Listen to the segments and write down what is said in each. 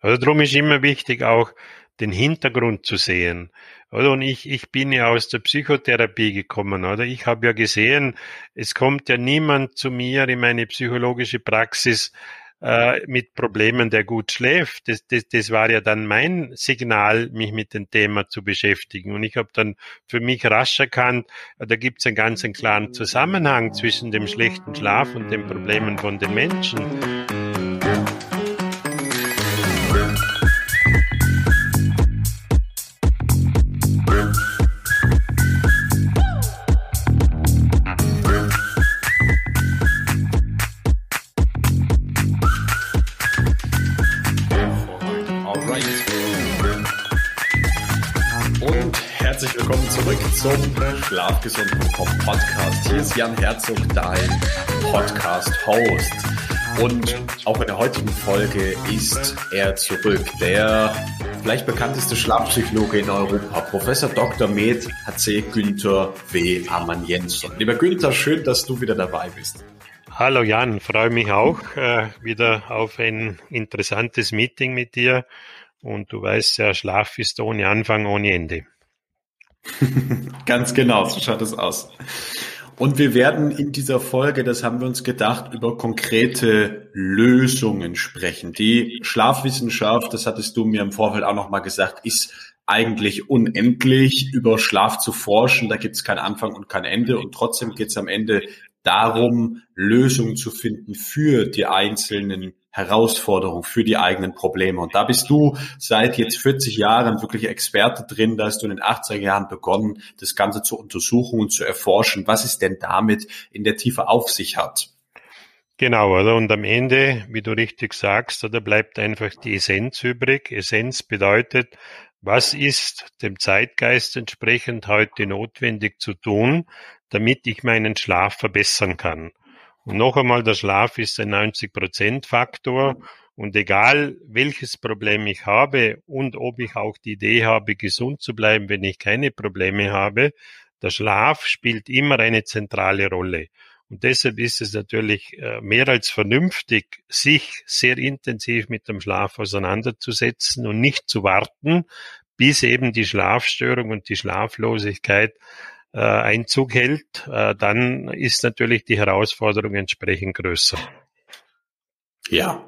Also darum ist immer wichtig, auch den Hintergrund zu sehen. Oder? Und ich, ich bin ja aus der Psychotherapie gekommen, oder? Ich habe ja gesehen, es kommt ja niemand zu mir in meine psychologische Praxis äh, mit Problemen, der gut schläft. Das, das, das war ja dann mein Signal, mich mit dem Thema zu beschäftigen. Und ich habe dann für mich rasch erkannt, da gibt es einen ganz einen klaren Zusammenhang zwischen dem schlechten Schlaf und den Problemen von den Menschen. Zum Schlafgesund.com Podcast. Hier ist Jan Herzog, dein Podcast-Host. Und auch in der heutigen Folge ist er zurück. Der vielleicht bekannteste Schlafpsychologe in Europa, Professor Dr. Med HC Günther W. Amann Jensson. Lieber Günther, schön, dass du wieder dabei bist. Hallo Jan, freue mich auch äh, wieder auf ein interessantes Meeting mit dir. Und du weißt ja, Schlaf ist ohne Anfang, ohne Ende. Ganz genau, so schaut es aus. Und wir werden in dieser Folge, das haben wir uns gedacht, über konkrete Lösungen sprechen. Die Schlafwissenschaft, das hattest du mir im Vorfeld auch nochmal gesagt, ist eigentlich unendlich. Über Schlaf zu forschen, da gibt es keinen Anfang und kein Ende. Und trotzdem geht es am Ende darum, Lösungen zu finden für die einzelnen Herausforderung für die eigenen Probleme. Und da bist du seit jetzt 40 Jahren wirklich Experte drin. Da hast du in den 80er Jahren begonnen, das Ganze zu untersuchen und zu erforschen, was es denn damit in der Tiefe auf sich hat. Genau, oder? Und am Ende, wie du richtig sagst, da bleibt einfach die Essenz übrig. Essenz bedeutet, was ist dem Zeitgeist entsprechend heute notwendig zu tun, damit ich meinen Schlaf verbessern kann. Und noch einmal, der Schlaf ist ein 90-Prozent-Faktor. Und egal welches Problem ich habe und ob ich auch die Idee habe, gesund zu bleiben, wenn ich keine Probleme habe, der Schlaf spielt immer eine zentrale Rolle. Und deshalb ist es natürlich äh, mehr als vernünftig, sich sehr intensiv mit dem Schlaf auseinanderzusetzen und nicht zu warten, bis eben die Schlafstörung und die Schlaflosigkeit äh, Einzug hält, äh, dann ist natürlich die Herausforderung entsprechend größer. Ja,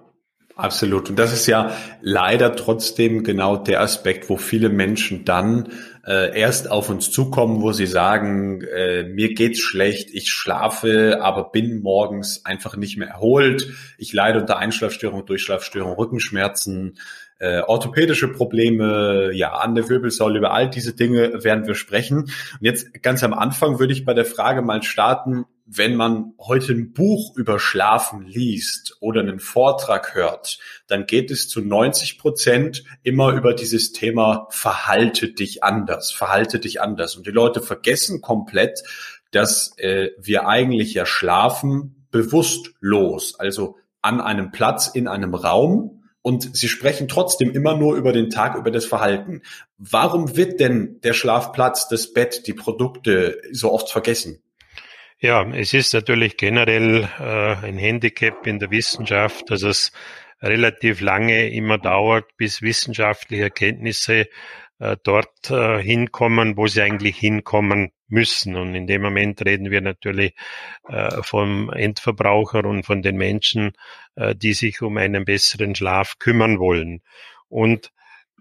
Absolut. Und das ist ja leider trotzdem genau der Aspekt, wo viele Menschen dann äh, erst auf uns zukommen, wo sie sagen, äh, mir geht's schlecht, ich schlafe, aber bin morgens einfach nicht mehr erholt. Ich leide unter Einschlafstörung, Durchschlafstörung, Rückenschmerzen, äh, orthopädische Probleme, ja, an der Wirbelsäule, über all diese Dinge werden wir sprechen. Und jetzt ganz am Anfang würde ich bei der Frage mal starten, wenn man heute ein Buch über Schlafen liest oder einen Vortrag hört, dann geht es zu 90 Prozent immer über dieses Thema verhalte dich anders, verhalte dich anders. Und die Leute vergessen komplett, dass äh, wir eigentlich ja schlafen bewusstlos, also an einem Platz in einem Raum und sie sprechen trotzdem immer nur über den Tag, über das Verhalten. Warum wird denn der Schlafplatz, das Bett, die Produkte so oft vergessen? Ja, es ist natürlich generell äh, ein Handicap in der Wissenschaft, dass es relativ lange immer dauert, bis wissenschaftliche Erkenntnisse äh, dort äh, hinkommen, wo sie eigentlich hinkommen müssen. Und in dem Moment reden wir natürlich äh, vom Endverbraucher und von den Menschen, äh, die sich um einen besseren Schlaf kümmern wollen. Und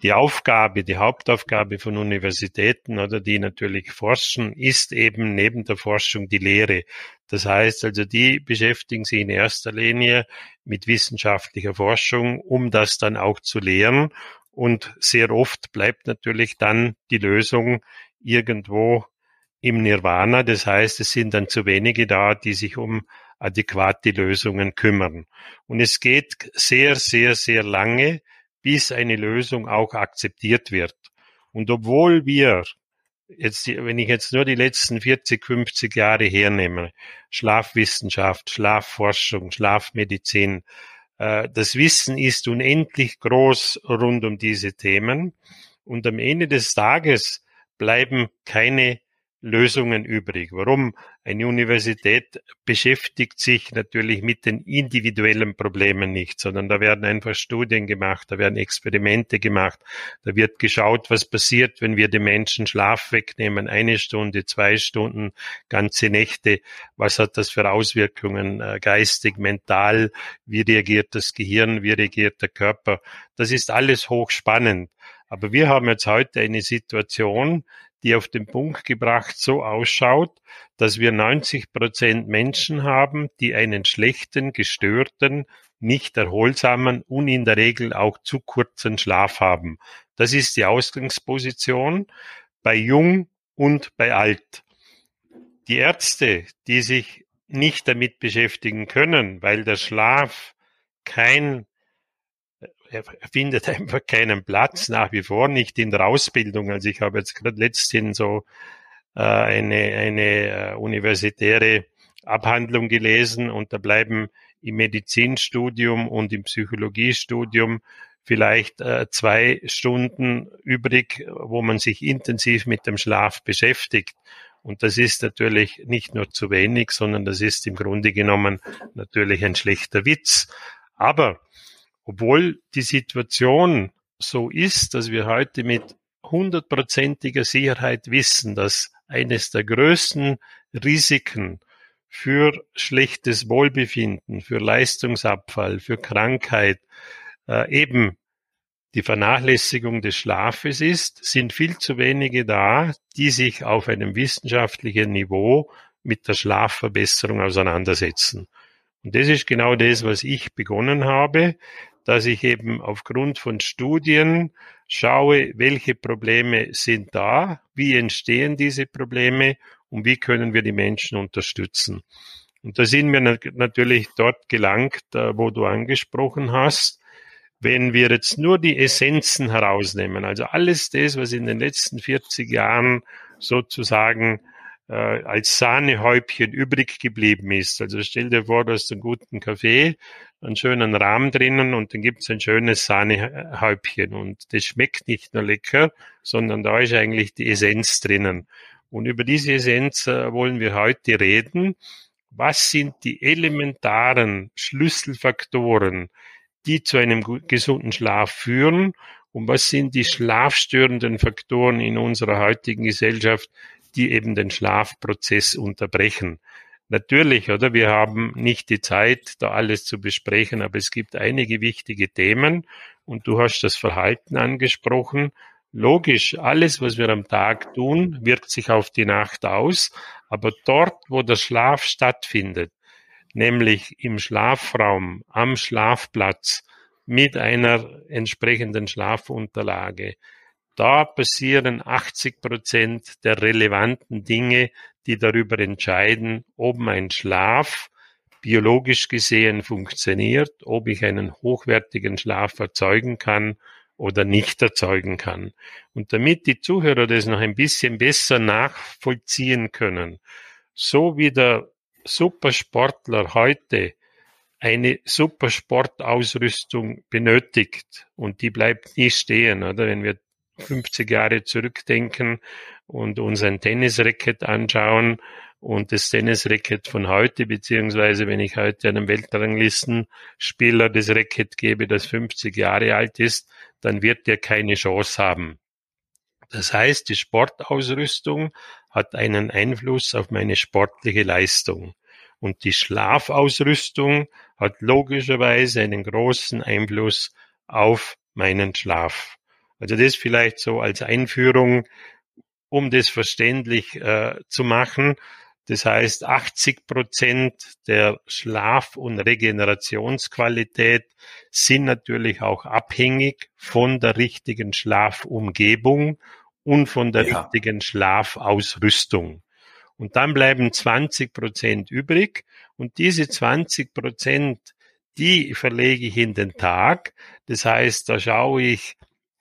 die Aufgabe, die Hauptaufgabe von Universitäten oder die natürlich forschen, ist eben neben der Forschung die Lehre. Das heißt also, die beschäftigen sich in erster Linie mit wissenschaftlicher Forschung, um das dann auch zu lehren und sehr oft bleibt natürlich dann die Lösung irgendwo im Nirvana. Das heißt, es sind dann zu wenige da, die sich um adäquate Lösungen kümmern. Und es geht sehr, sehr, sehr lange, bis eine Lösung auch akzeptiert wird. Und obwohl wir jetzt, wenn ich jetzt nur die letzten 40, 50 Jahre hernehme, Schlafwissenschaft, Schlafforschung, Schlafmedizin, äh, das Wissen ist unendlich groß rund um diese Themen und am Ende des Tages bleiben keine Lösungen übrig. Warum? Eine Universität beschäftigt sich natürlich mit den individuellen Problemen nicht, sondern da werden einfach Studien gemacht, da werden Experimente gemacht, da wird geschaut, was passiert, wenn wir den Menschen Schlaf wegnehmen, eine Stunde, zwei Stunden, ganze Nächte, was hat das für Auswirkungen äh, geistig, mental, wie reagiert das Gehirn, wie reagiert der Körper. Das ist alles hochspannend. Aber wir haben jetzt heute eine Situation, die auf den Punkt gebracht so ausschaut, dass wir 90 Prozent Menschen haben, die einen schlechten, gestörten, nicht erholsamen und in der Regel auch zu kurzen Schlaf haben. Das ist die Ausgangsposition bei Jung und bei Alt. Die Ärzte, die sich nicht damit beschäftigen können, weil der Schlaf kein er findet einfach keinen Platz, nach wie vor nicht in der Ausbildung. Also ich habe jetzt gerade letztens so äh, eine, eine äh, universitäre Abhandlung gelesen und da bleiben im Medizinstudium und im Psychologiestudium vielleicht äh, zwei Stunden übrig, wo man sich intensiv mit dem Schlaf beschäftigt. Und das ist natürlich nicht nur zu wenig, sondern das ist im Grunde genommen natürlich ein schlechter Witz. Aber obwohl die Situation so ist, dass wir heute mit hundertprozentiger Sicherheit wissen, dass eines der größten Risiken für schlechtes Wohlbefinden, für Leistungsabfall, für Krankheit äh, eben die Vernachlässigung des Schlafes ist, sind viel zu wenige da, die sich auf einem wissenschaftlichen Niveau mit der Schlafverbesserung auseinandersetzen. Und das ist genau das, was ich begonnen habe, dass ich eben aufgrund von Studien schaue, welche Probleme sind da, wie entstehen diese Probleme und wie können wir die Menschen unterstützen. Und da sind wir natürlich dort gelangt, äh, wo du angesprochen hast. Wenn wir jetzt nur die Essenzen herausnehmen, also alles das, was in den letzten 40 Jahren sozusagen äh, als Sahnehäubchen übrig geblieben ist. Also stell dir vor, du hast einen guten Kaffee, einen schönen Rahmen drinnen und dann gibt's ein schönes Sahnehäubchen. Und das schmeckt nicht nur lecker, sondern da ist eigentlich die Essenz drinnen. Und über diese Essenz äh, wollen wir heute reden. Was sind die elementaren Schlüsselfaktoren, die zu einem gesunden Schlaf führen? Und was sind die schlafstörenden Faktoren in unserer heutigen Gesellschaft, die eben den Schlafprozess unterbrechen. Natürlich, oder? Wir haben nicht die Zeit, da alles zu besprechen, aber es gibt einige wichtige Themen und du hast das Verhalten angesprochen. Logisch, alles, was wir am Tag tun, wirkt sich auf die Nacht aus, aber dort, wo der Schlaf stattfindet, nämlich im Schlafraum, am Schlafplatz, mit einer entsprechenden Schlafunterlage, da passieren 80 Prozent der relevanten Dinge, die darüber entscheiden, ob mein Schlaf biologisch gesehen funktioniert, ob ich einen hochwertigen Schlaf erzeugen kann oder nicht erzeugen kann. Und damit die Zuhörer das noch ein bisschen besser nachvollziehen können, so wie der Supersportler heute eine Supersportausrüstung benötigt und die bleibt nie stehen, oder? Wenn wir 50 Jahre zurückdenken und uns ein Tennisracket anschauen und das Tennisracket von heute, beziehungsweise wenn ich heute einem Weltranglistenspieler das Racket gebe, das 50 Jahre alt ist, dann wird der keine Chance haben. Das heißt, die Sportausrüstung hat einen Einfluss auf meine sportliche Leistung. Und die Schlafausrüstung hat logischerweise einen großen Einfluss auf meinen Schlaf. Also das vielleicht so als Einführung, um das verständlich äh, zu machen. Das heißt, 80 Prozent der Schlaf- und Regenerationsqualität sind natürlich auch abhängig von der richtigen Schlafumgebung und von der ja. richtigen Schlafausrüstung. Und dann bleiben 20 Prozent übrig. Und diese 20 Prozent, die verlege ich in den Tag. Das heißt, da schaue ich,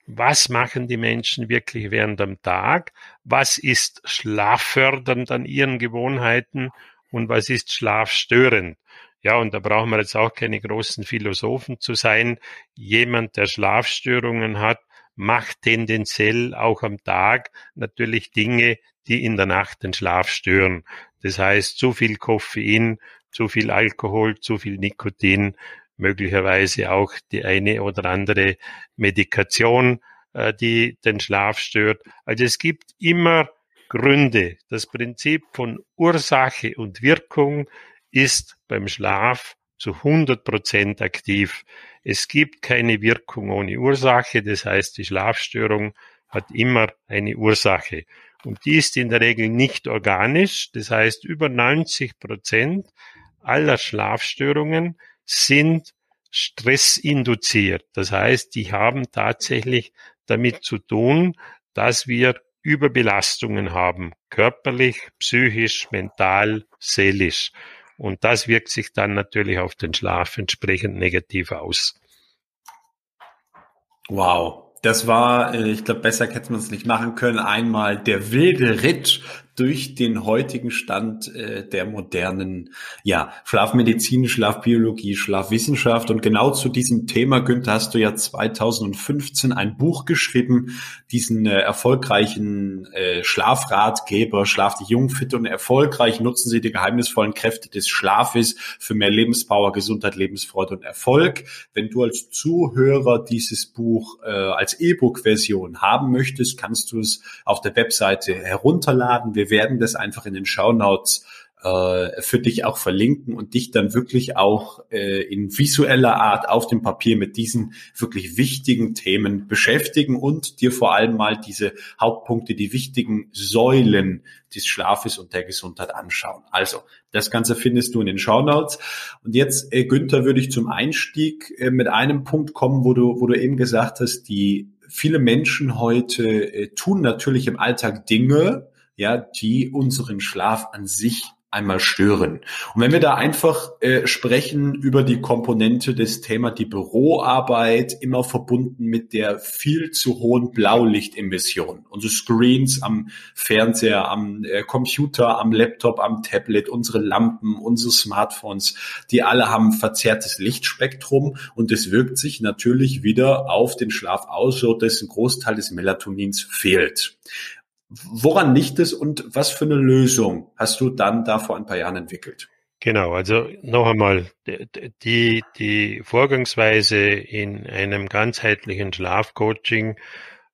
was machen die Menschen wirklich während am Tag, was ist schlaffördernd an ihren Gewohnheiten und was ist schlafstörend. Ja, und da brauchen wir jetzt auch keine großen Philosophen zu sein. Jemand, der Schlafstörungen hat, macht tendenziell auch am Tag natürlich Dinge, die in der Nacht den Schlaf stören. Das heißt, zu viel Koffein, zu viel Alkohol, zu viel Nikotin, möglicherweise auch die eine oder andere Medikation, äh, die den Schlaf stört. Also es gibt immer Gründe. Das Prinzip von Ursache und Wirkung ist beim Schlaf zu 100 Prozent aktiv. Es gibt keine Wirkung ohne Ursache. Das heißt, die Schlafstörung hat immer eine Ursache. Und die ist in der Regel nicht organisch. Das heißt, über 90 Prozent aller Schlafstörungen sind stressinduziert. Das heißt, die haben tatsächlich damit zu tun, dass wir Überbelastungen haben, körperlich, psychisch, mental, seelisch. Und das wirkt sich dann natürlich auf den Schlaf entsprechend negativ aus. Wow. Das war, äh, ich glaube, besser hätte man es nicht machen können. Einmal der wilde Ritt durch den heutigen Stand äh, der modernen ja, Schlafmedizin, Schlafbiologie, Schlafwissenschaft. Und genau zu diesem Thema, Günther, hast du ja 2015 ein Buch geschrieben, diesen äh, erfolgreichen äh, Schlafratgeber, Schlaf dich jung, fit und erfolgreich, nutzen Sie die geheimnisvollen Kräfte des Schlafes für mehr Lebenspower, Gesundheit, Lebensfreude und Erfolg. Wenn du als Zuhörer dieses Buch äh, als E-Book-Version haben möchtest, kannst du es auf der Webseite herunterladen. Wir wir werden das einfach in den Shownotes äh, für dich auch verlinken und dich dann wirklich auch äh, in visueller Art auf dem Papier mit diesen wirklich wichtigen Themen beschäftigen und dir vor allem mal diese Hauptpunkte, die wichtigen Säulen des Schlafes und der Gesundheit anschauen. Also, das Ganze findest du in den Shownotes. Und jetzt, äh, Günther, würde ich zum Einstieg äh, mit einem Punkt kommen, wo du, wo du eben gesagt hast, die viele Menschen heute äh, tun natürlich im Alltag Dinge, ja, die unseren Schlaf an sich einmal stören. Und wenn wir da einfach äh, sprechen über die Komponente des Thema die Büroarbeit, immer verbunden mit der viel zu hohen Blaulichtemission. Unsere Screens am Fernseher, am äh, Computer, am Laptop, am Tablet, unsere Lampen, unsere Smartphones, die alle haben verzerrtes Lichtspektrum und es wirkt sich natürlich wieder auf den Schlaf aus, so dass ein Großteil des Melatonins fehlt. Woran liegt es und was für eine Lösung hast du dann da vor ein paar Jahren entwickelt? Genau, also noch einmal, die, die Vorgangsweise in einem ganzheitlichen Schlafcoaching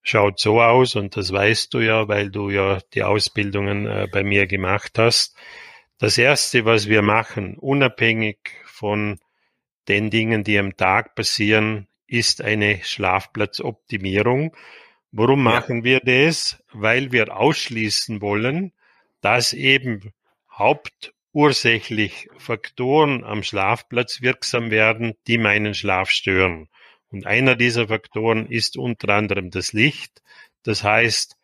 schaut so aus, und das weißt du ja, weil du ja die Ausbildungen äh, bei mir gemacht hast. Das Erste, was wir machen, unabhängig von den Dingen, die am Tag passieren, ist eine Schlafplatzoptimierung. Warum machen wir das? Weil wir ausschließen wollen, dass eben hauptursächlich Faktoren am Schlafplatz wirksam werden, die meinen Schlaf stören. Und einer dieser Faktoren ist unter anderem das Licht. Das heißt,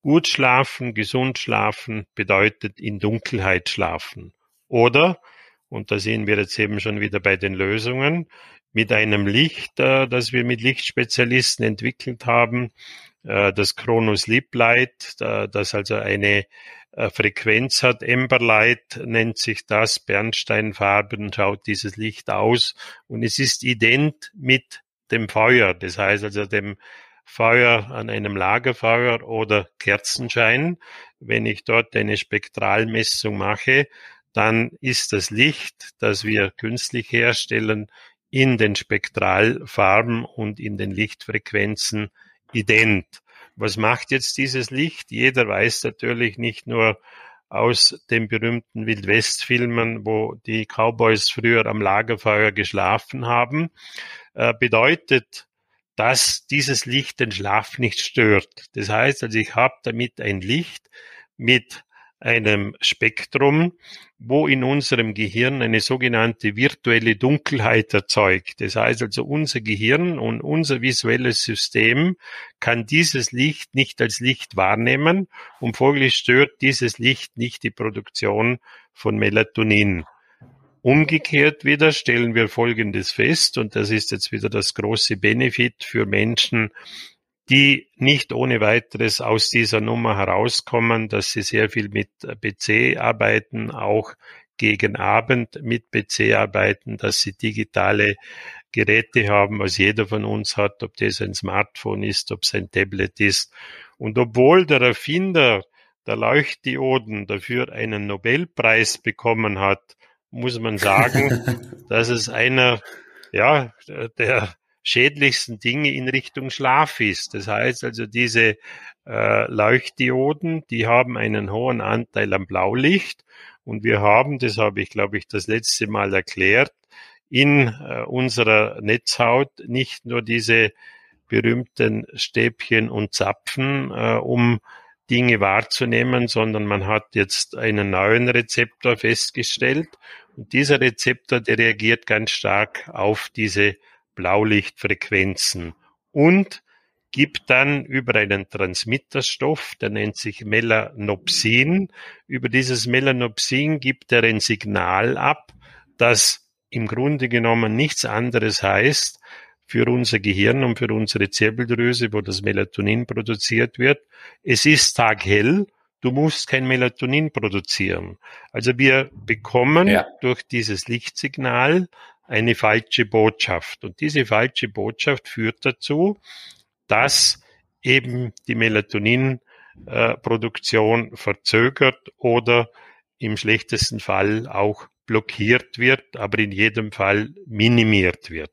gut schlafen, gesund schlafen bedeutet in Dunkelheit schlafen. Oder, und da sehen wir jetzt eben schon wieder bei den Lösungen, mit einem Licht, äh, das wir mit Lichtspezialisten entwickelt haben, das Chronos Sleep Light, das also eine äh, Frequenz hat. Emberlight nennt sich das. Bernsteinfarben schaut dieses Licht aus und es ist ident mit dem Feuer. Das heißt also dem Feuer an einem Lagerfeuer oder Kerzenschein. Wenn ich dort eine Spektralmessung mache, dann ist das Licht, das wir künstlich herstellen, in den Spektralfarben und in den Lichtfrequenzen ident. Was macht jetzt dieses Licht? Jeder weiß natürlich nicht nur aus den berühmten Wildwest-Filmen, wo die Cowboys früher am Lagerfeuer geschlafen haben, äh, bedeutet, dass dieses Licht den Schlaf nicht stört. Das heißt also, ich habe damit ein Licht mit einem Spektrum, wo in unserem Gehirn eine sogenannte virtuelle Dunkelheit erzeugt. Das heißt also, unser Gehirn und unser visuelles System kann dieses Licht nicht als Licht wahrnehmen und folglich stört dieses Licht nicht die Produktion von Melatonin. Umgekehrt wieder stellen wir Folgendes fest, und das ist jetzt wieder das große Benefit für Menschen, die nicht ohne weiteres aus dieser Nummer herauskommen, dass sie sehr viel mit PC arbeiten, auch gegen Abend mit PC arbeiten, dass sie digitale Geräte haben, was jeder von uns hat, ob das ein Smartphone ist, ob es ein Tablet ist. Und obwohl der Erfinder der Leuchtdioden dafür einen Nobelpreis bekommen hat, muss man sagen, dass es einer ja, der schädlichsten Dinge in Richtung Schlaf ist. Das heißt also, diese äh, Leuchtdioden, die haben einen hohen Anteil am Blaulicht und wir haben, das habe ich glaube ich das letzte Mal erklärt, in äh, unserer Netzhaut nicht nur diese berühmten Stäbchen und Zapfen, äh, um Dinge wahrzunehmen, sondern man hat jetzt einen neuen Rezeptor festgestellt und dieser Rezeptor, der reagiert ganz stark auf diese Blaulichtfrequenzen und gibt dann über einen Transmitterstoff, der nennt sich Melanopsin, über dieses Melanopsin gibt er ein Signal ab, das im Grunde genommen nichts anderes heißt für unser Gehirn und für unsere Zirbeldrüse, wo das Melatonin produziert wird. Es ist taghell, du musst kein Melatonin produzieren. Also wir bekommen ja. durch dieses Lichtsignal eine falsche Botschaft. Und diese falsche Botschaft führt dazu, dass eben die Melatoninproduktion verzögert oder im schlechtesten Fall auch blockiert wird, aber in jedem Fall minimiert wird.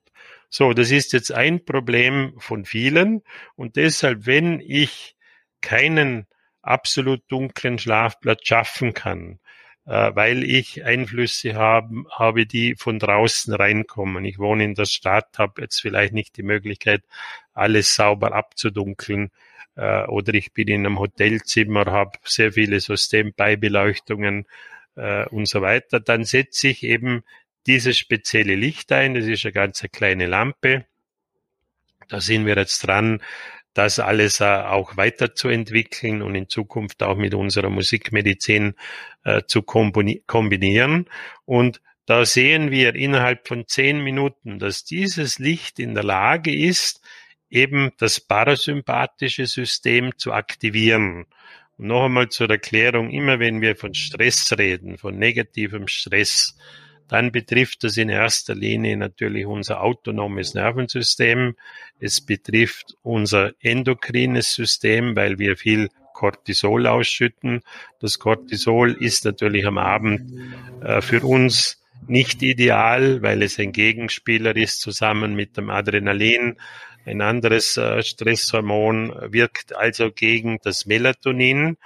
So, das ist jetzt ein Problem von vielen und deshalb, wenn ich keinen absolut dunklen Schlafplatz schaffen kann, weil ich Einflüsse haben, habe, die von draußen reinkommen. Ich wohne in der Stadt, habe jetzt vielleicht nicht die Möglichkeit, alles sauber abzudunkeln. Äh, oder ich bin in einem Hotelzimmer, habe sehr viele so Standby-Beleuchtungen äh, und so weiter. Dann setze ich eben dieses spezielle Licht ein. Das ist eine ganz kleine Lampe. Da sind wir jetzt dran, das alles äh, auch weiterzuentwickeln und in Zukunft auch mit unserer Musikmedizin äh, zu kombinieren. Und da sehen wir innerhalb von zehn Minuten, dass dieses Licht in der Lage ist, eben das parasympathische System zu aktivieren. Und noch einmal zur Erklärung, immer wenn wir von Stress reden, von negativem Stress, dann betrifft das in erster Linie natürlich unser autonomes Nervensystem. Es betrifft unser endokrines System, weil wir viel Cortisol ausschütten. Das Cortisol ist natürlich am Abend äh, für uns nicht ideal, weil es ein Gegenspieler ist zusammen mit dem Adrenalin. Ein anderes äh, Stresshormon wirkt also gegen das Melatonin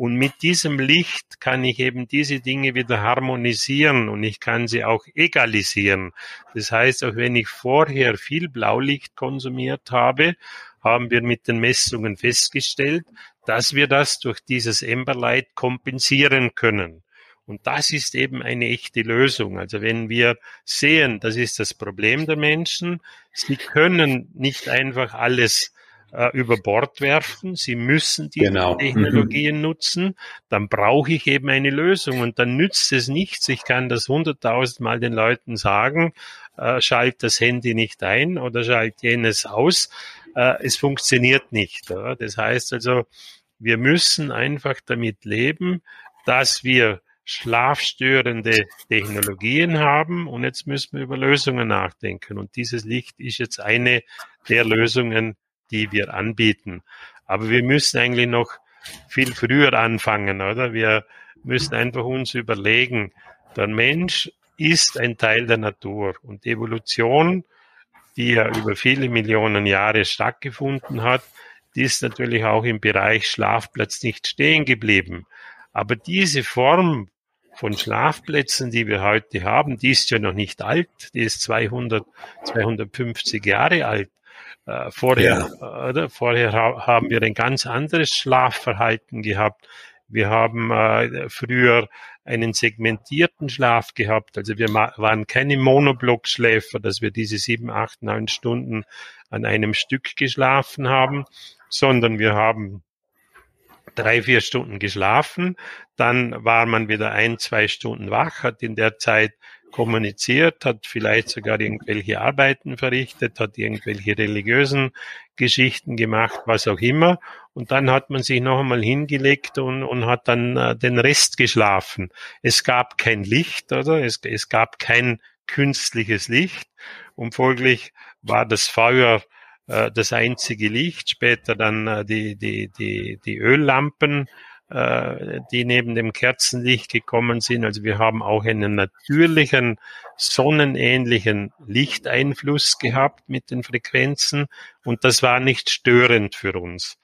und mit diesem Licht kann ich eben diese Dinge wieder harmonisieren und ich kann sie auch egalisieren. Das heißt, auch wenn ich vorher viel Blaulicht konsumiert habe, haben wir mit den Messungen festgestellt, dass wir das durch dieses Emberlight kompensieren können. Und das ist eben eine echte Lösung. Also wenn wir sehen, das ist das Problem der Menschen, sie können nicht einfach alles äh, über Bord werfen. Sie müssen die genau. Technologien mhm. nutzen. Dann brauche ich eben eine Lösung und dann nützt es nichts. Ich kann das hunderttausendmal den Leuten sagen, äh, schalt das Handy nicht ein oder schalt jenes aus. Äh, es funktioniert nicht. Oder? Das heißt also, wir müssen einfach damit leben, dass wir schlafstörende Technologien haben und jetzt müssen wir über Lösungen nachdenken. Und dieses Licht ist jetzt eine der Lösungen, die wir anbieten. Aber wir müssen eigentlich noch viel früher anfangen, oder? Wir müssen einfach uns überlegen, der Mensch ist ein Teil der Natur und Evolution, die ja über viele Millionen Jahre stattgefunden hat, die ist natürlich auch im Bereich Schlafplatz nicht stehen geblieben. Aber diese Form von Schlafplätzen, die wir heute haben, die ist ja noch nicht alt, die ist 200, 250 Jahre alt. Äh, vorher, ja. oder? vorher haben wir ein ganz anderes Schlafverhalten gehabt. Wir haben äh, früher einen segmentierten Schlaf gehabt. Also wir waren keine Monoblockschläfer, dass wir diese sieben, acht, neun Stunden an einem Stück geschlafen haben, sondern wir haben drei, vier Stunden geschlafen. Dann war man wieder ein, zwei Stunden wach, hat in der Zeit kommuniziert, hat vielleicht sogar irgendwelche Arbeiten verrichtet, hat irgendwelche religiösen Geschichten gemacht, was auch immer. Und dann hat man sich noch einmal hingelegt und, und hat dann äh, den Rest geschlafen. Es gab kein Licht, oder? Es, es gab kein künstliches Licht. und folglich war das Feuer äh, das einzige Licht, später dann äh, die, die, die, die Öllampen, die neben dem Kerzenlicht gekommen sind. Also wir haben auch einen natürlichen, sonnenähnlichen Lichteinfluss gehabt mit den Frequenzen und das war nicht störend für uns.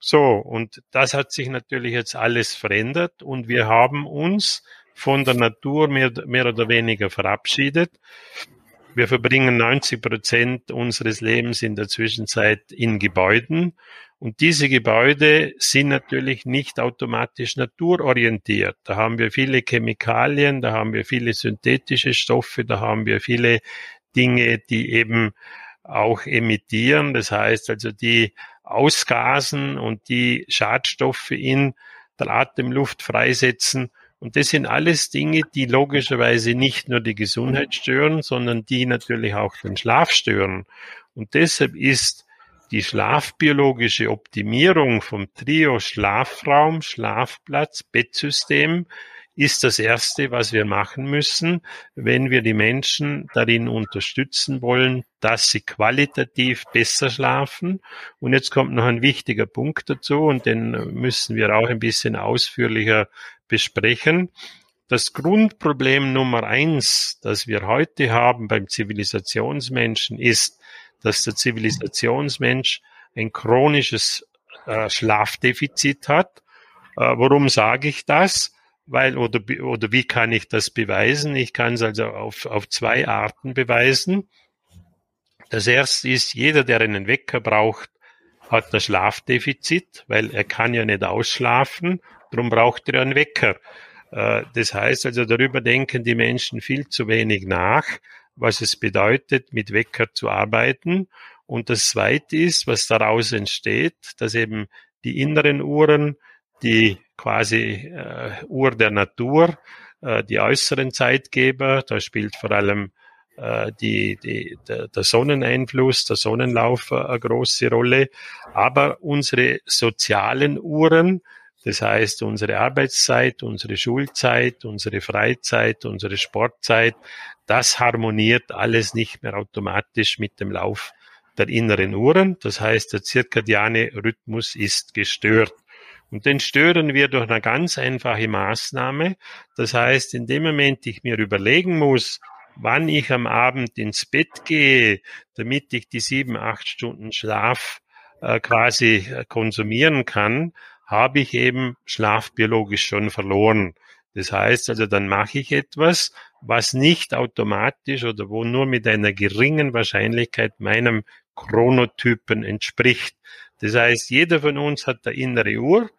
So, und das hat sich natürlich jetzt alles verändert und wir haben uns von der Natur mehr, mehr oder weniger verabschiedet. Wir verbringen 90 Prozent unseres Lebens in der Zwischenzeit in Gebäuden. Und diese Gebäude sind natürlich nicht automatisch naturorientiert. Da haben wir viele Chemikalien, da haben wir viele synthetische Stoffe, da haben wir viele Dinge, die eben auch emittieren. Das heißt also, die ausgasen und die Schadstoffe in der Atemluft freisetzen. Und das sind alles Dinge, die logischerweise nicht nur die Gesundheit stören, sondern die natürlich auch den Schlaf stören. Und deshalb ist die schlafbiologische Optimierung vom Trio Schlafraum, Schlafplatz, Bettsystem ist das Erste, was wir machen müssen, wenn wir die Menschen darin unterstützen wollen, dass sie qualitativ besser schlafen. Und jetzt kommt noch ein wichtiger Punkt dazu und den müssen wir auch ein bisschen ausführlicher besprechen. Das Grundproblem Nummer eins, das wir heute haben beim Zivilisationsmenschen, ist, dass der Zivilisationsmensch ein chronisches äh, Schlafdefizit hat. Äh, warum sage ich das? weil oder, oder wie kann ich das beweisen? Ich kann es also auf, auf zwei Arten beweisen. Das erste ist, jeder, der einen Wecker braucht, hat das Schlafdefizit, weil er kann ja nicht ausschlafen, darum braucht er einen Wecker. Äh, das heißt also, darüber denken die Menschen viel zu wenig nach, was es bedeutet, mit Wecker zu arbeiten. Und das Zweite ist, was daraus entsteht, dass eben die inneren Uhren die quasi äh, Uhr der Natur, äh, die äußeren Zeitgeber. Da spielt vor allem äh, die, die, der, der Sonneneinfluss, der Sonnenlauf äh, eine große Rolle. Aber unsere sozialen Uhren, das heißt unsere Arbeitszeit, unsere Schulzeit, unsere Freizeit, unsere Sportzeit, das harmoniert alles nicht mehr automatisch mit dem Lauf der inneren Uhren. Das heißt, der zirkadiane Rhythmus ist gestört. Und den stören wir durch eine ganz einfache Maßnahme. Das heißt, in dem Moment ich mir überlegen muss, wann ich am Abend ins Bett gehe, damit ich die sieben, acht Stunden Schlaf äh, quasi äh, konsumieren kann, habe ich eben schlafbiologisch schon verloren. Das heißt also, dann mache ich etwas, was nicht automatisch oder wo nur mit einer geringen Wahrscheinlichkeit meinem Chronotypen entspricht. Das heißt, jeder von uns hat eine innere Uhr,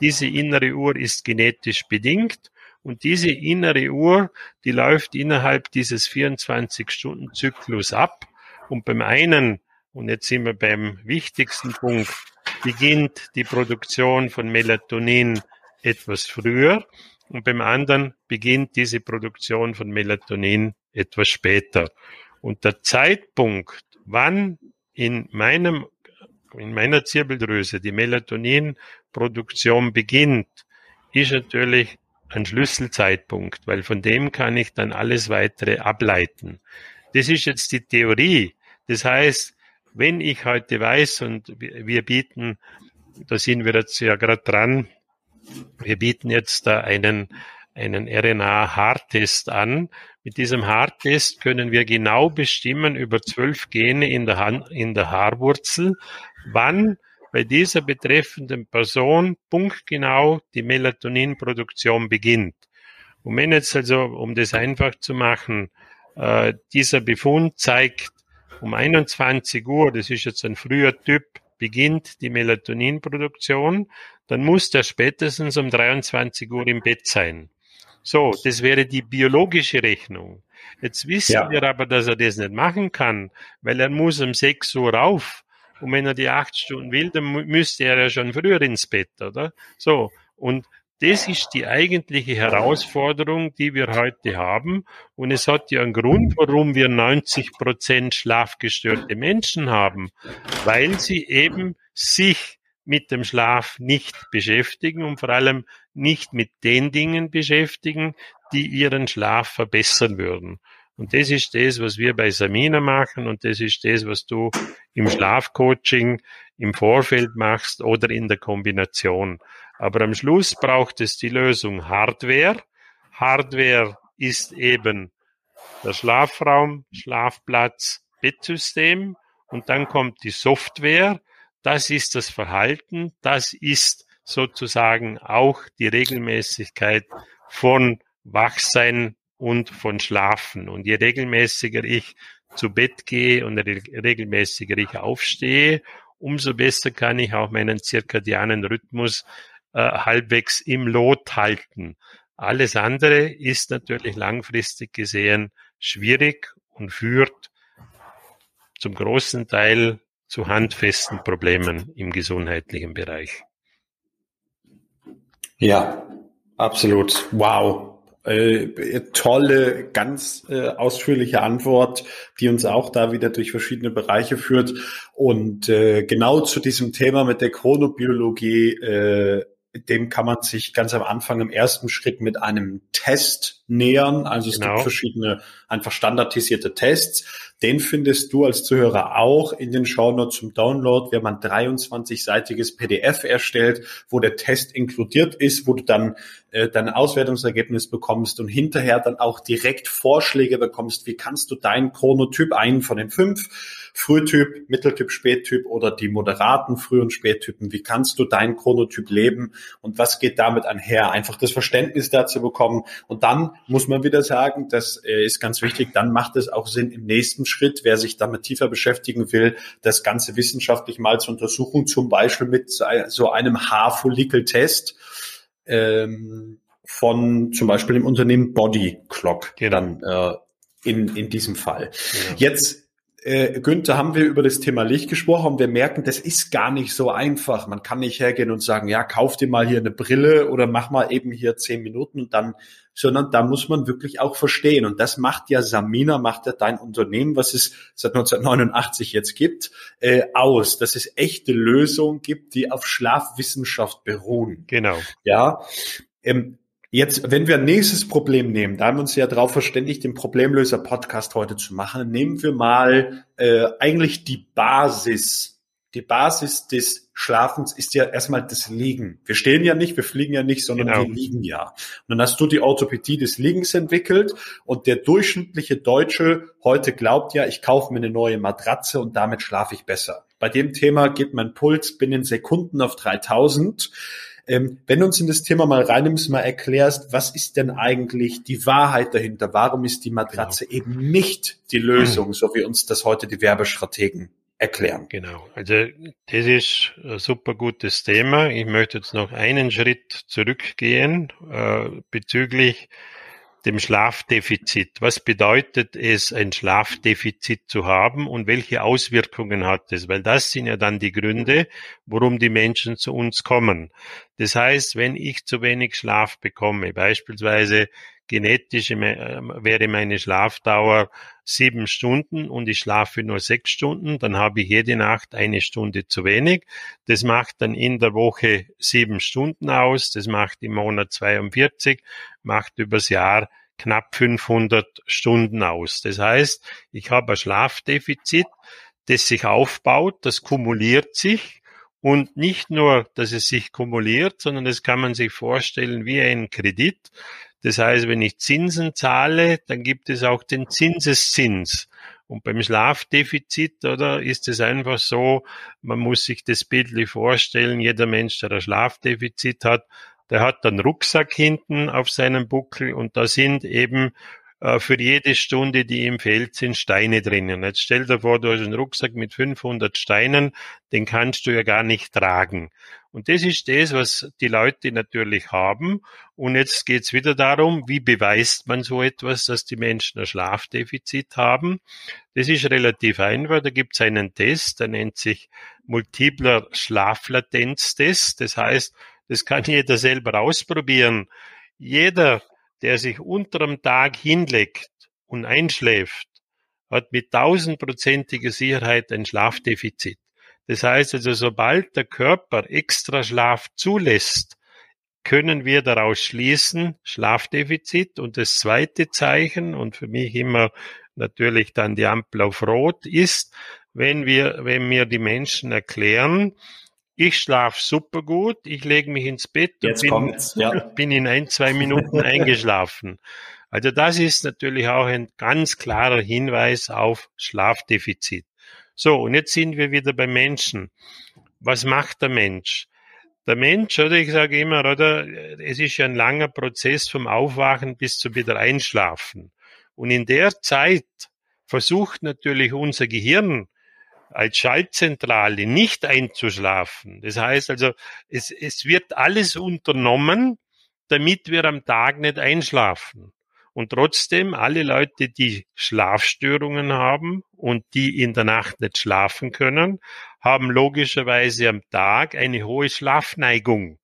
diese innere Uhr ist genetisch bedingt und diese innere Uhr, die läuft innerhalb dieses 24-Stunden-Zyklus ab. Und beim einen, und jetzt sind wir beim wichtigsten Punkt, beginnt die Produktion von Melatonin etwas früher und beim anderen beginnt diese Produktion von Melatonin etwas später. Und der Zeitpunkt, wann in meinem in meiner Zirbeldrüse die Melatoninproduktion beginnt, ist natürlich ein Schlüsselzeitpunkt, weil von dem kann ich dann alles weitere ableiten. Das ist jetzt die Theorie. Das heißt, wenn ich heute weiß und wir bieten, da sind wir jetzt ja gerade dran, wir bieten jetzt da einen, einen RNA-Haartest an. Mit diesem Haartest können wir genau bestimmen über zwölf Gene in der, Hand, in der Haarwurzel, wann bei dieser betreffenden Person punktgenau die Melatoninproduktion beginnt. Und wenn jetzt also, um das einfach zu machen, äh, dieser Befund zeigt, um 21 Uhr, das ist jetzt ein früher Typ, beginnt die Melatoninproduktion, dann muss der spätestens um 23 Uhr im Bett sein. So, das wäre die biologische Rechnung. Jetzt wissen ja. wir aber, dass er das nicht machen kann, weil er muss um 6 Uhr rauf. Und wenn er die acht Stunden will, dann müsste er ja schon früher ins Bett, oder? So. Und das ist die eigentliche Herausforderung, die wir heute haben. Und es hat ja einen Grund, warum wir 90 Prozent schlafgestörte Menschen haben, weil sie eben sich mit dem Schlaf nicht beschäftigen und vor allem nicht mit den Dingen beschäftigen, die ihren Schlaf verbessern würden. Und das ist das, was wir bei Samina machen und das ist das, was du im Schlafcoaching im Vorfeld machst oder in der Kombination. Aber am Schluss braucht es die Lösung Hardware. Hardware ist eben der Schlafraum, Schlafplatz, Bettsystem und dann kommt die Software. Das ist das Verhalten, das ist sozusagen auch die Regelmäßigkeit von Wachsein und von Schlafen. Und je regelmäßiger ich zu Bett gehe und regelmäßiger ich aufstehe, umso besser kann ich auch meinen zirkadianen Rhythmus äh, halbwegs im Lot halten. Alles andere ist natürlich langfristig gesehen schwierig und führt zum großen Teil zu handfesten Problemen im gesundheitlichen Bereich. Ja, absolut. Wow. Äh, tolle, ganz äh, ausführliche Antwort, die uns auch da wieder durch verschiedene Bereiche führt. Und äh, genau zu diesem Thema mit der Chronobiologie äh, dem kann man sich ganz am Anfang im ersten Schritt mit einem Test nähern. Also es genau. gibt verschiedene einfach standardisierte Tests. Den findest du als Zuhörer auch in den Shownotes zum Download. Wir haben ein 23-seitiges PDF erstellt, wo der Test inkludiert ist, wo du dann äh, dein Auswertungsergebnis bekommst und hinterher dann auch direkt Vorschläge bekommst, wie kannst du deinen Chronotyp, einen von den fünf, Frühtyp, Mitteltyp, Spättyp oder die moderaten Früh- und Spättypen. Wie kannst du deinen Chronotyp leben und was geht damit einher? Einfach das Verständnis dazu bekommen. Und dann muss man wieder sagen, das äh, ist ganz wichtig, dann macht es auch Sinn im nächsten Schritt, wer sich damit tiefer beschäftigen will, das Ganze wissenschaftlich mal zu untersuchen, zum Beispiel mit so einem Haarfollikeltest. Ähm, von zum Beispiel dem Unternehmen Body Clock genau. dann äh, in, in diesem Fall. Genau. Jetzt äh, Günther, haben wir über das Thema Licht gesprochen und wir merken, das ist gar nicht so einfach. Man kann nicht hergehen und sagen, ja, kauf dir mal hier eine Brille oder mach mal eben hier zehn Minuten und dann, sondern da muss man wirklich auch verstehen. Und das macht ja Samina, macht ja dein Unternehmen, was es seit 1989 jetzt gibt, äh, aus, dass es echte Lösungen gibt, die auf Schlafwissenschaft beruhen. Genau. Ja. Ähm, Jetzt, wenn wir ein nächstes Problem nehmen, da haben wir uns ja darauf verständigt, den Problemlöser-Podcast heute zu machen, nehmen wir mal äh, eigentlich die Basis. Die Basis des Schlafens ist ja erstmal das Liegen. Wir stehen ja nicht, wir fliegen ja nicht, sondern genau. wir liegen ja. Und dann hast du die Orthopädie des Liegens entwickelt und der durchschnittliche Deutsche heute glaubt ja, ich kaufe mir eine neue Matratze und damit schlafe ich besser. Bei dem Thema geht mein Puls binnen Sekunden auf 3000 ähm, wenn du uns in das Thema mal reinnimmst, mal erklärst, was ist denn eigentlich die Wahrheit dahinter? Warum ist die Matratze genau. eben nicht die Lösung, so wie uns das heute die Werbestrategen erklären? Genau. Also das ist ein super gutes Thema. Ich möchte jetzt noch einen Schritt zurückgehen äh, bezüglich dem Schlafdefizit. Was bedeutet es, ein Schlafdefizit zu haben und welche Auswirkungen hat es? Weil das sind ja dann die Gründe, warum die Menschen zu uns kommen. Das heißt, wenn ich zu wenig Schlaf bekomme, beispielsweise genetisch äh, wäre meine Schlafdauer sieben Stunden und ich schlafe nur sechs Stunden, dann habe ich jede Nacht eine Stunde zu wenig. Das macht dann in der Woche sieben Stunden aus, das macht im Monat 42, macht übers Jahr knapp 500 Stunden aus. Das heißt, ich habe ein Schlafdefizit, das sich aufbaut, das kumuliert sich und nicht nur, dass es sich kumuliert, sondern das kann man sich vorstellen wie ein Kredit. Das heißt, wenn ich Zinsen zahle, dann gibt es auch den Zinseszins. Und beim Schlafdefizit, oder, ist es einfach so, man muss sich das bildlich vorstellen, jeder Mensch, der ein Schlafdefizit hat, der hat dann Rucksack hinten auf seinem Buckel und da sind eben für jede Stunde, die ihm fehlt, sind Steine drinnen. Jetzt stell dir vor, du hast einen Rucksack mit 500 Steinen, den kannst du ja gar nicht tragen. Und das ist das, was die Leute natürlich haben. Und jetzt geht's wieder darum, wie beweist man so etwas, dass die Menschen ein Schlafdefizit haben. Das ist relativ einfach. Da gibt's einen Test, der nennt sich multipler Schlaflatenztest. Das heißt, das kann jeder selber ausprobieren. Jeder, der sich unterm Tag hinlegt und einschläft, hat mit tausendprozentiger Sicherheit ein Schlafdefizit. Das heißt also, sobald der Körper extra Schlaf zulässt, können wir daraus schließen, Schlafdefizit. Und das zweite Zeichen, und für mich immer natürlich dann die Ampel auf Rot, ist, wenn wir, wenn mir die Menschen erklären, ich schlafe super gut, ich lege mich ins Bett und bin, ja. bin in ein, zwei Minuten eingeschlafen. Also das ist natürlich auch ein ganz klarer Hinweis auf Schlafdefizit. So, und jetzt sind wir wieder beim Menschen. Was macht der Mensch? Der Mensch, oder ich sage immer, oder es ist ja ein langer Prozess vom Aufwachen bis zum wieder Einschlafen. Und in der Zeit versucht natürlich unser Gehirn als Schaltzentrale nicht einzuschlafen. Das heißt also, es, es wird alles unternommen, damit wir am Tag nicht einschlafen. Und trotzdem, alle Leute, die Schlafstörungen haben und die in der Nacht nicht schlafen können, haben logischerweise am Tag eine hohe Schlafneigung.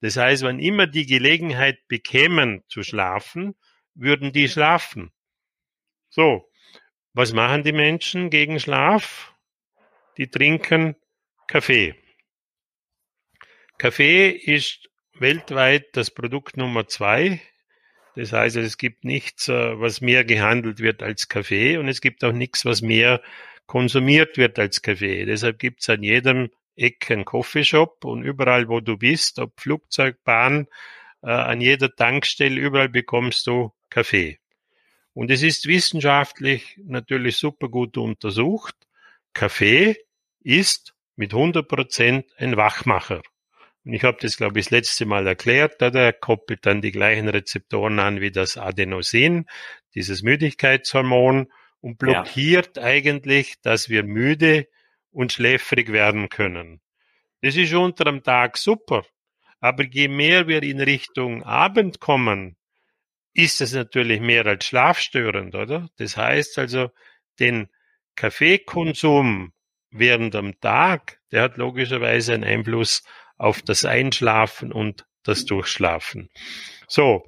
Das heißt, wenn immer die Gelegenheit bekämen zu schlafen, würden die schlafen. So, was machen die Menschen gegen Schlaf? Die trinken Kaffee. Kaffee ist weltweit das Produkt Nummer zwei das heißt, es gibt nichts, äh, was mehr gehandelt wird als Kaffee und es gibt auch nichts, was mehr konsumiert wird als Kaffee. Deshalb gibt es an jedem Eck einen Coffeeshop und überall, wo du bist, ob Flugzeug, Bahn, äh, an jeder Tankstelle, überall bekommst du Kaffee. Und es ist wissenschaftlich natürlich super gut untersucht. Kaffee ist mit 100 Prozent ein Wachmacher. Und ich habe das, glaube ich, das letzte Mal erklärt. Da der koppelt dann die gleichen Rezeptoren an wie das Adenosin, dieses Müdigkeitshormon, und blockiert ja. eigentlich, dass wir müde und schläfrig werden können. Das ist unter dem Tag super. Aber je mehr wir in Richtung Abend kommen, ist es natürlich mehr als schlafstörend, oder? Das heißt also, den Kaffeekonsum während am Tag, der hat logischerweise einen Einfluss auf das Einschlafen und das Durchschlafen. So.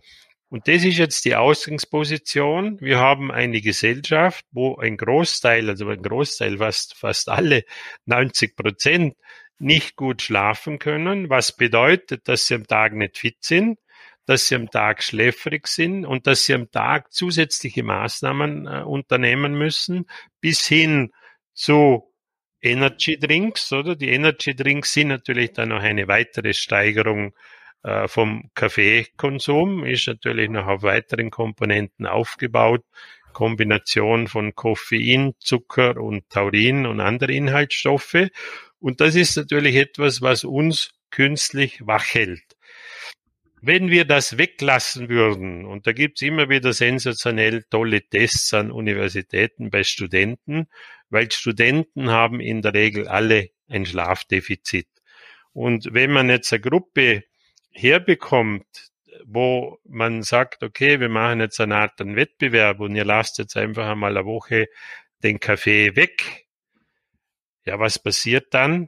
Und das ist jetzt die Ausgangsposition. Wir haben eine Gesellschaft, wo ein Großteil, also ein Großteil, fast, fast alle, 90 Prozent, nicht gut schlafen können, was bedeutet, dass sie am Tag nicht fit sind, dass sie am Tag schläfrig sind und dass sie am Tag zusätzliche Maßnahmen äh, unternehmen müssen, bis hin zu Energy Drinks, oder? Die Energy Drinks sind natürlich dann noch eine weitere Steigerung äh, vom Kaffeekonsum, ist natürlich noch auf weiteren Komponenten aufgebaut. Kombination von Koffein, Zucker und Taurin und andere Inhaltsstoffe. Und das ist natürlich etwas, was uns künstlich wach hält. Wenn wir das weglassen würden, und da gibt's immer wieder sensationell tolle Tests an Universitäten bei Studenten, weil Studenten haben in der Regel alle ein Schlafdefizit. Und wenn man jetzt eine Gruppe herbekommt, wo man sagt, okay, wir machen jetzt eine Art einen Wettbewerb und ihr lasst jetzt einfach einmal eine Woche den Kaffee weg. Ja, was passiert dann?